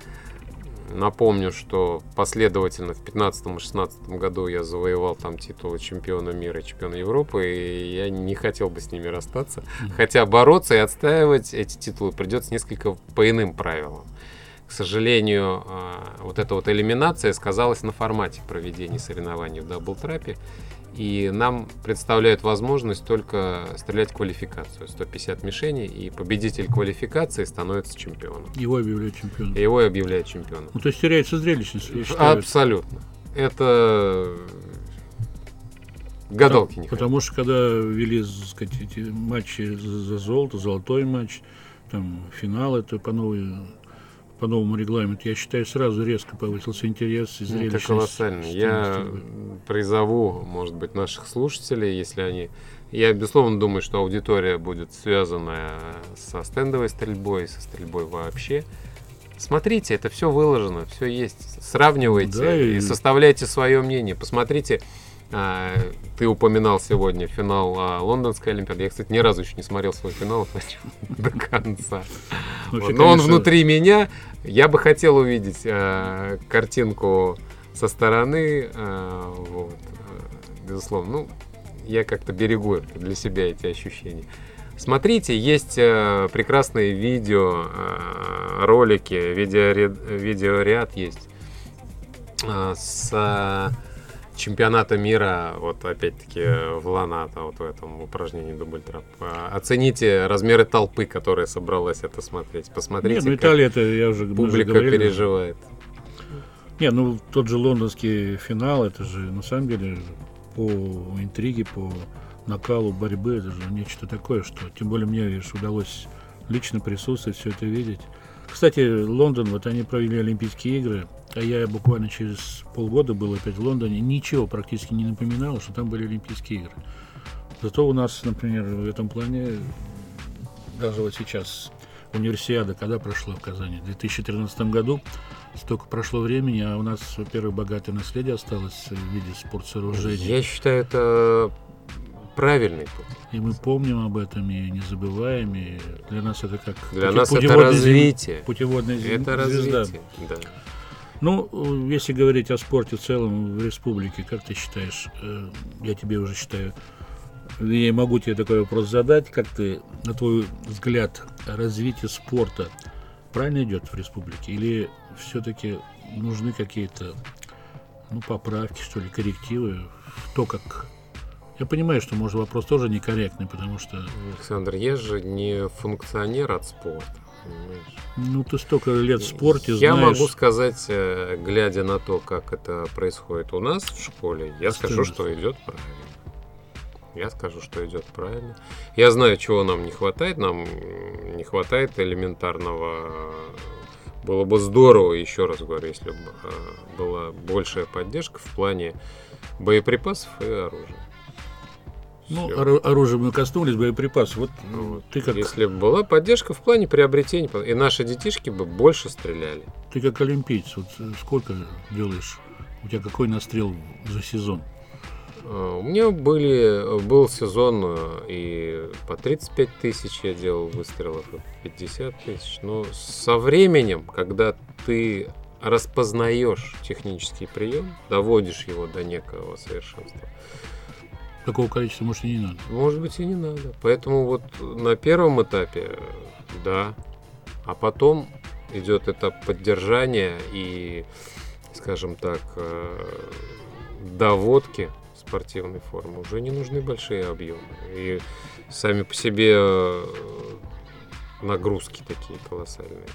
Напомню, что последовательно в 15 и 16 году я завоевал там титулы чемпиона мира и чемпиона Европы, и я не хотел бы с ними расстаться. Хотя бороться и отстаивать эти титулы придется несколько по иным правилам. К сожалению, а, вот эта вот элиминация сказалась на формате проведения соревнований в даблтрапе. И нам представляют возможность только стрелять квалификацию. 150 мишеней, и победитель квалификации становится чемпионом. Его объявляют чемпионом. Его объявляют чемпионом. Ну, то есть теряется зрелищность, я считаю. Абсолютно. Это гадалки не Потому что когда вели, так сказать, эти матчи за золото, золотой матч, там финал, это по новой по новому регламенту, я считаю, сразу резко повысился интерес и Ну, зрелищность. Это колоссально. Я призову, может быть, наших слушателей, если они... Я, безусловно, думаю, что аудитория будет связана со стендовой стрельбой, со стрельбой вообще. Смотрите, это все выложено, все есть. Сравнивайте Да, и... и- составляйте свое мнение. Посмотрите, ты упоминал сегодня финал а, Лондонской Олимпиады. Я, кстати, ни разу еще не смотрел свой финал (laughs) (laughs) до конца. Но он внутри меня. Я бы хотел увидеть э, картинку со стороны. безусловно. Ну, я как-то берегу для себя эти ощущения. Смотрите, есть э, прекрасные видео, э, ролики, видеоряд, видеоряд есть э, с э, чемпионата мира, вот опять-таки в Ланата, вот в этом упражнении дубль трап. Э, Оцените размеры толпы, которая собралась это смотреть. Посмотрите, Нет, ну Италия это я уже публика говорили. переживает. Не, ну тот же лондонский финал, это же на самом деле по интриге, по накалу борьбы, это же нечто такое, что тем более мне, видишь, удалось лично присутствовать, все это видеть. Кстати, Лондон, вот они провели Олимпийские игры, а я буквально через полгода был опять в Лондоне, ничего практически не напоминало, что там были Олимпийские игры. Зато у нас, например, в этом плане, даже вот сейчас универсиада, когда прошла в Казани? В 2013 году. Столько прошло времени, а у нас, во-первых, богатое наследие осталось в виде спортсооружений. Я считаю, это правильный путь. И мы помним об этом и не забываем. И для нас это как Для пути- нас это звезда- развитие. Путеводная звезда. Это развитие. Да. Ну, если говорить о спорте в целом в республике, как ты считаешь, э, я тебе уже считаю, я могу тебе такой вопрос задать, как ты, на твой взгляд, развитие спорта правильно идет в республике? Или все-таки нужны какие-то ну, поправки, что ли, коррективы в то, как Я понимаю, что, может, вопрос тоже некорректный, потому что... Александр, я же не функционер от спорта. Ну, ты столько лет в спорте Я знаешь... могу сказать, э, глядя на то, как это происходит у нас в школе, я скажу, что идет правильно. Я скажу, что идет правильно. Я знаю, чего нам не хватает. Нам не хватает элементарного. Было бы здорово, еще раз говорю, если бы э, была большая поддержка в плане боеприпасов и оружия. Ну, оружие мы коснулись, боеприпасов. Вот Вот. ты как, Если бы была поддержка в плане приобретения, и наши детишки бы больше стреляли. ты как олимпиец, вот э, сколько делаешь? У тебя какой настрел за сезон? А, У меня были, был сезон э, и по 35 тысяч я делал выстрелов, и по 50 тысяч. Но со временем, когда ты распознаешь технический прием, доводишь его до некого совершенства, Такого количества, может, и не надо. может быть и не надо. Поэтому вот на первом этапе, да, а потом идет этап поддержания и, скажем так, э, доводки спортивной формы. Уже не нужны большие объемы. И сами по себе э, нагрузки такие колоссальные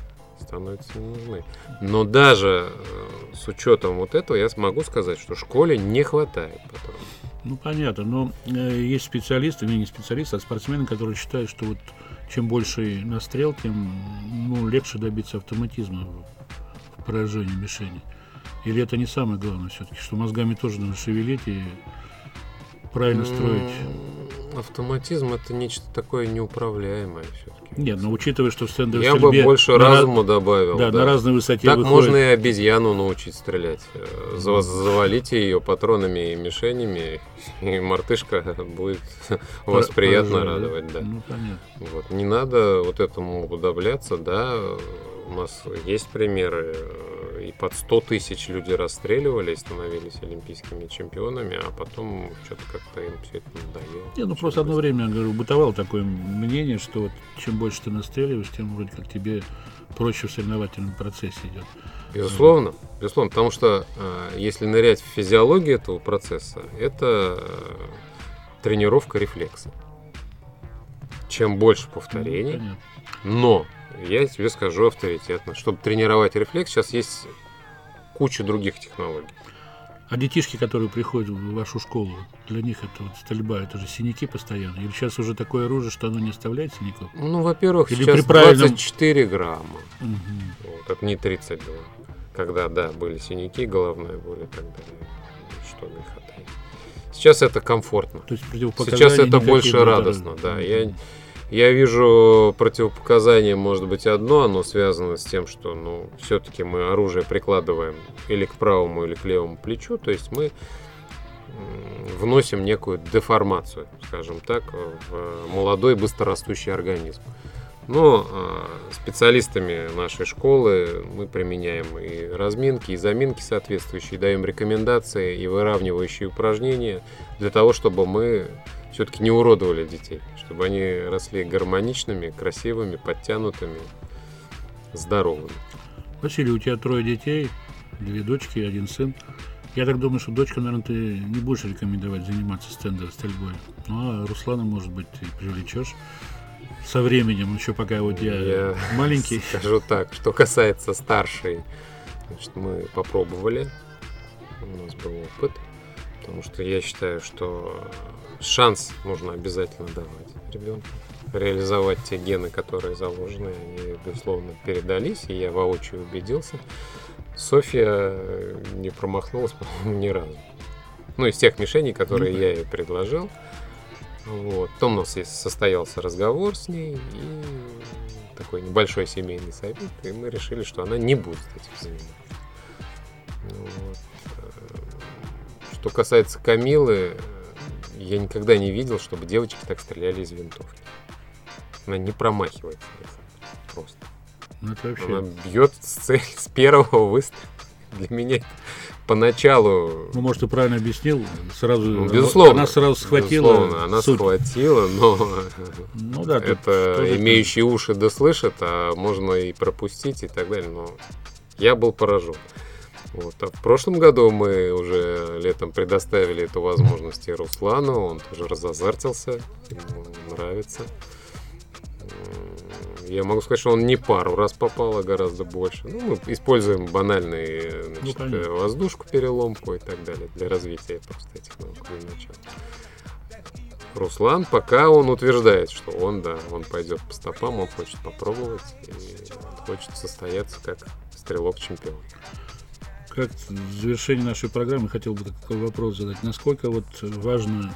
становятся не нужны. Но даже э, с учетом вот этого я смогу сказать, что школе не хватает патронов. Ну, понятно, но э, есть специалисты, не, не специалисты, а спортсмены, которые считают, что вот чем больше настрел, тем ну, легче добиться автоматизма в поражении мишени. Или это не самое главное все-таки, что мозгами тоже надо шевелить и правильно строить. Автоматизм это нечто такое неуправляемое все-таки. Нет, но учитывая, что в стендовой Я бы больше на ра- разума добавил. Да, на разной высоте Так выходит. можно и обезьяну научить стрелять. Э, за- Завалите ее патронами и мишенями, и мартышка будет (laughs) вас приятно да? радовать. Да. Ну, понятно. Вот. Не надо вот этому уподобляться, да. У нас есть примеры, э, и под 100 тысяч люди расстреливали и становились олимпийскими чемпионами, а потом что-то как-то им все это надоело. Не, ну просто одно время, я говорю, бытовало такое мнение, что вот чем больше ты настреливаешь, тем вроде как тебе проще в соревновательном процессе идет. Безусловно, безусловно, потому что э, если нырять в физиологию этого процесса, это э, тренировка рефлекса. Чем больше повторений, Понятно. но я тебе скажу авторитетно, чтобы тренировать рефлекс, сейчас есть куча других технологий. А детишки, которые приходят в вашу школу, для них это вот стрельба, это же синяки постоянно. Или сейчас уже такое оружие, что оно не оставляет сиников? Ну, во-первых, Или сейчас при правильном- 24 грамма, Мгм. вот, это не 32. Когда, да, были синяки, головная боль и так далее. Что греха таить. Сейчас это комфортно. То есть Сейчас это больше радостно, да. Я, Мгм. Я вижу противопоказание, может быть, одно, оно связано с тем, что, ну, все-таки мы оружие прикладываем или к правому, или к левому плечу, то есть мы вносим некую деформацию, скажем так, в молодой быстрорастущий организм. Но э, специалистами нашей школы мы применяем и разминки, и заминки соответствующие, даем рекомендации и выравнивающие упражнения для того, чтобы мы все-таки не уродовали детей, чтобы они росли гармоничными, красивыми, подтянутыми, здоровыми. Василий, у тебя трое детей, две дочки и один сын. Я так думаю, что дочка, наверное, ты не будешь рекомендовать заниматься стендовой стрельбой. Ну, а Руслана, может быть, ты привлечешь со временем, еще пока вот я, Я маленький. Скажу так, что касается старшей, значит, мы попробовали, у нас был опыт, потому что я считаю, что шанс нужно обязательно давать ребенку. Реализовать те гены, которые заложены, они, безусловно, передались, и я воочию убедился. Софья э, не промахнулась, (laughs) по-моему, ни разу. Ну, из тех мишеней, которые Ну, я ей предложил. Вот. Потом у нас состоялся разговор с ней и такой небольшой семейный совет, и мы решили, что она не будет этим заниматься. Вот. Э, Что касается Камилы, я никогда не видел, чтобы девочки так стреляли из винтовки. Она не промахивается. Александр, Просто. Ну, это вообще... Она бьет с цели с первого выстрела. Для меня это поначалу Ну, может, ты правильно объяснил, сразу... ну, безусловно. Она сразу схватила безусловно, она суть. схватила, но Ну да, это имеющие уши да слышат, а можно и пропустить и так далее. Но я был поражен. Вот. А в прошлом году мы уже летом предоставили эту возможность и Руслану, он тоже разозартился, ему нравится. Я могу сказать, что он не пару раз попал, а гораздо больше. Ну, мы используем банальные значит, ну, воздушку, переломку и так далее для развития просто этих наук для начала. Руслан, пока он утверждает, что он, да, он пойдет по стопам, он хочет попробовать и хочет состояться как стрелок-чемпион. Как в завершении нашей программы хотел бы такой вопрос задать. Насколько вот важно,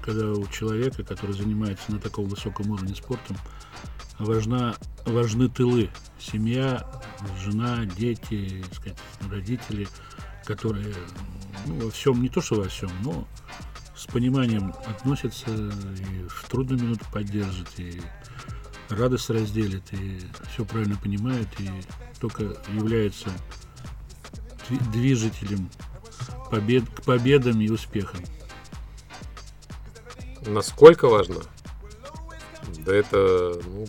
когда у человека, который занимается на таком высоком уровне спортом, важна, важны тылы. Семья, жена, дети, сказать, родители, которые ну, во всем, не то что во всем, но с пониманием относятся и в трудную минуту поддержат, и радость разделят, и все правильно понимают, и только являются движителем побед, к победам и успехам. Насколько важно? Да это ну,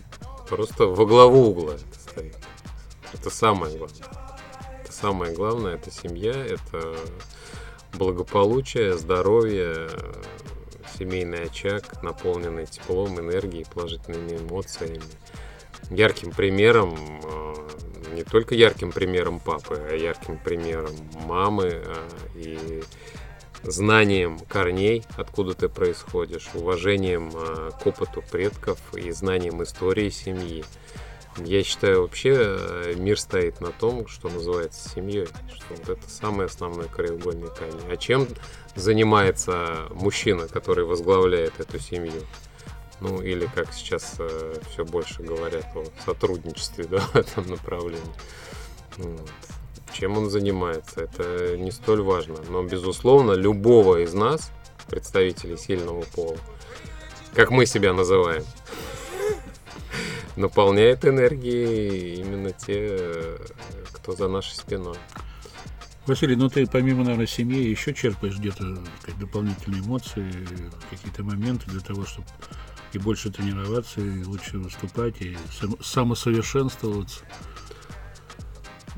просто во главу угла это стоит. Это самое главное. Это самое главное, это семья, это благополучие, здоровье, семейный очаг, наполненный теплом, энергией, положительными эмоциями. Ярким примером, э, не только ярким примером папы, а ярким примером мамы э, и знанием корней, откуда ты происходишь, уважением э, к опыту предков и знанием истории семьи. Я считаю, вообще э, мир стоит на том, что называется семьей, что вот это самый основной краеугольный камень. А чем занимается мужчина, который возглавляет эту семью? Ну, или как сейчас э, все больше говорят о сотрудничестве (laughs) да, в этом направлении. Вот. Чем он занимается, это не столь важно. Но, безусловно, любого из нас, представителей сильного пола, как мы себя называем, (laughs) наполняет энергией именно те, кто за нашей спиной. Василий, ну ты помимо, наверное, семьи еще черпаешь где-то дополнительные эмоции, какие-то моменты для того, чтобы и больше тренироваться, и лучше выступать, и самосовершенствоваться.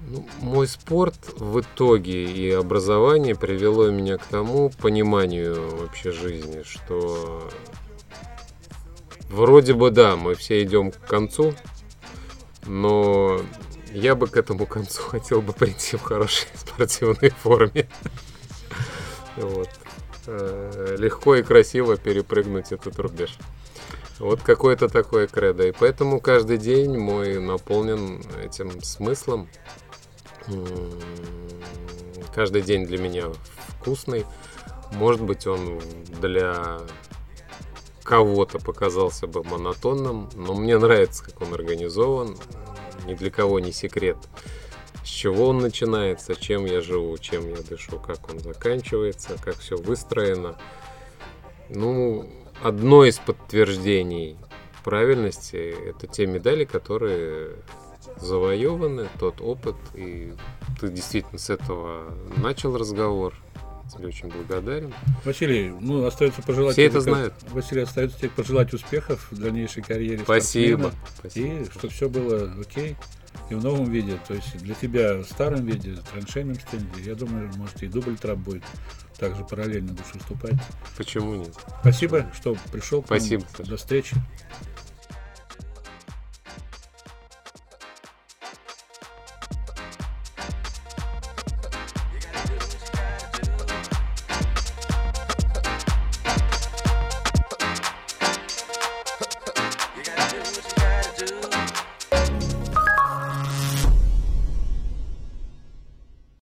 Ну, мой спорт в итоге и образование привело меня к тому пониманию вообще жизни, что Вроде бы да, мы все идем к концу, но я бы к этому концу (laughs) хотел бы прийти в хорошей (laughs) спортивной форме. (laughs) Вот. Э, легко и красиво перепрыгнуть этот рубеж. Вот какое-то такое кредо. И поэтому каждый день мой наполнен этим смыслом. Каждый день для меня вкусный. Может быть, он для кого-то показался бы монотонным, но мне нравится, как он организован. Ни для кого не секрет, с чего он начинается, чем я живу, чем я дышу, как он заканчивается, как все выстроено. Ну, одно из подтверждений правильности – это те медали, которые завоеваны, тот опыт, и ты действительно с этого начал разговор, тебе очень благодарен. Василий, ну, остается пожелать... Все это знают. Василий, остается тебе пожелать успехов в дальнейшей карьере Спасибо. Спасибо. И чтобы все было окей. И в новом виде, то есть для тебя в старом виде, в траншейном стенде, я думаю, может и дубль трап будет. Также параллельно будешь выступать. Почему нет? Спасибо, что пришел. Спасибо. До встречи.